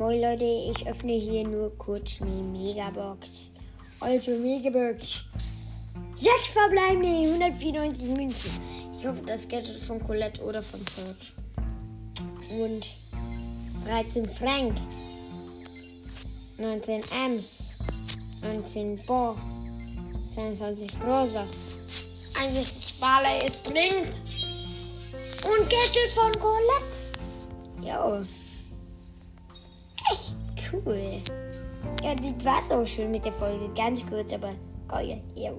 Moin Leute, ich öffne hier nur kurz eine Megabox. Also Megabox. Sechs verbleibende 194 Münzen. Ich hoffe, das Gadget von Colette oder von Search. Und 13 Frank. 19 Ems. 19 Bo. 22 Rosa. 1 Barley es bringt. Und Gadget von Colette. Jo. Echt cool. Ja, das war so schön mit der Folge. Ganz kurz, aber geil. Jo.